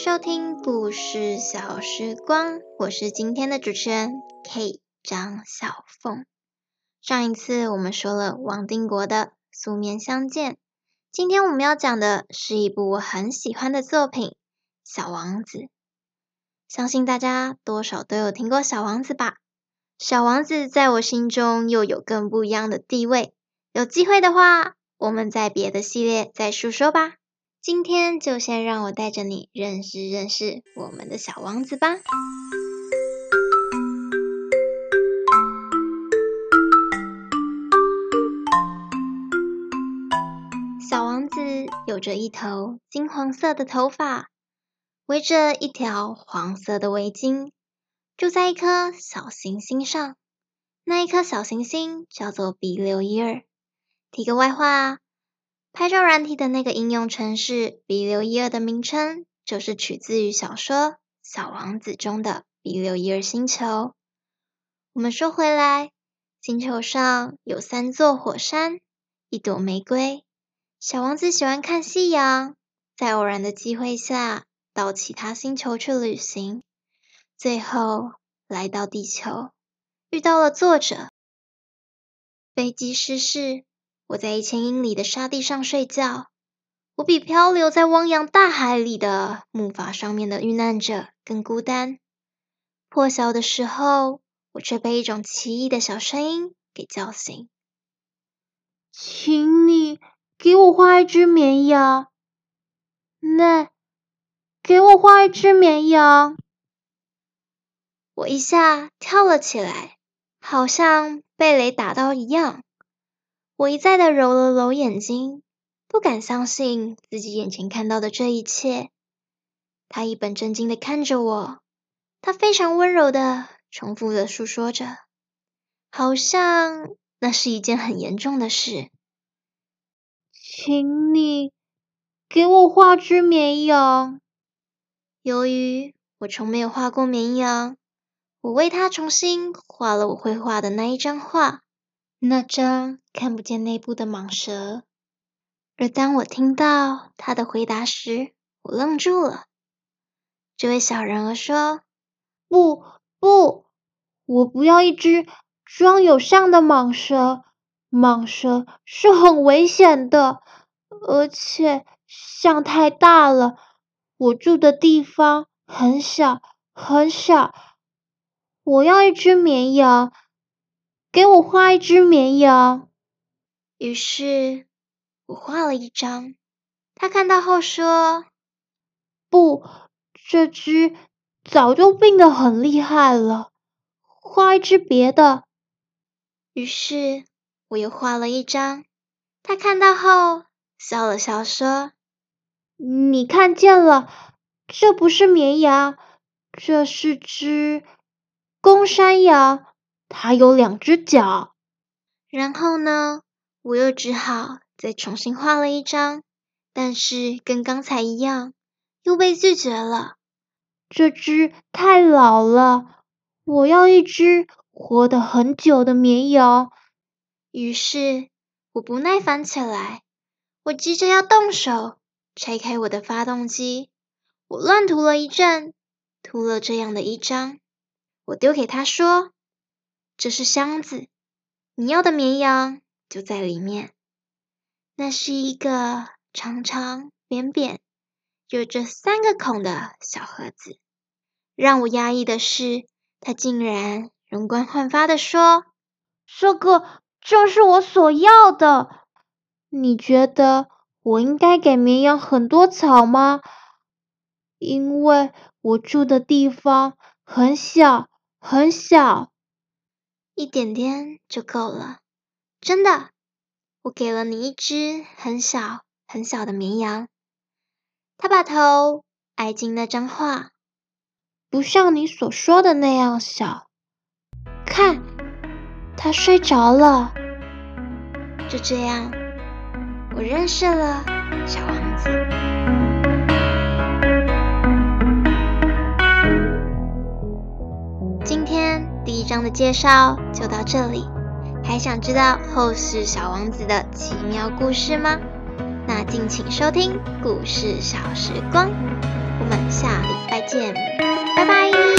收听故事小时光，我是今天的主持人 K 张小凤。上一次我们说了王定国的《素面相见》，今天我们要讲的是一部我很喜欢的作品《小王子》。相信大家多少都有听过《小王子》吧？《小王子》在我心中又有更不一样的地位。有机会的话，我们在别的系列再述说吧。今天就先让我带着你认识认识我们的小王子吧。小王子有着一头金黄色的头发，围着一条黄色的围巾，住在一颗小行星上。那一颗小行星叫做 B 六一二。提个外话。拍照软体的那个应用程式比留伊尔的名称，就是取自于小说《小王子》中的比留伊尔星球。我们说回来，星球上有三座火山，一朵玫瑰。小王子喜欢看夕阳，在偶然的机会下，到其他星球去旅行，最后来到地球，遇到了作者。飞机失事。我在一千英里的沙地上睡觉，我比漂流在汪洋大海里的木筏上面的遇难者更孤单。破晓的时候，我却被一种奇异的小声音给叫醒。请你给我画一只绵羊。那，给我画一只绵羊。我一下跳了起来，好像被雷打到一样。我一再的揉了揉眼睛，不敢相信自己眼前看到的这一切。他一本正经的看着我，他非常温柔的重复的诉说着，好像那是一件很严重的事。请你给我画只绵羊。由于我从没有画过绵羊，我为他重新画了我会画的那一张画。那张看不见内部的蟒蛇，而当我听到他的回答时，我愣住了。这位小人儿说：“不，不，我不要一只装有象的蟒蛇，蟒蛇是很危险的，而且象太大了，我住的地方很小，很小。我要一只绵羊。”给我画一只绵羊。于是我画了一张。他看到后说：“不，这只早就病得很厉害了。画一只别的。”于是我又画了一张。他看到后笑了笑说：“你看见了，这不是绵羊，这是只公山羊。”它有两只脚，然后呢，我又只好再重新画了一张，但是跟刚才一样，又被拒绝了。这只太老了，我要一只活得很久的绵羊。于是我不耐烦起来，我急着要动手拆开我的发动机，我乱涂了一阵，涂了这样的一张，我丢给他说。这是箱子，你要的绵羊就在里面。那是一个长长扁扁、有着三个孔的小盒子。让我压抑的是，他竟然容光焕发的说：“这个正是我所要的。你觉得我应该给绵羊很多草吗？因为我住的地方很小，很小。”一点点就够了，真的。我给了你一只很小很小的绵羊，它把头挨近那张画，不像你所说的那样小。看，它睡着了。就这样，我认识了小王子。的介绍就到这里，还想知道后世小王子的奇妙故事吗？那敬请收听故事小时光，我们下礼拜见，拜拜。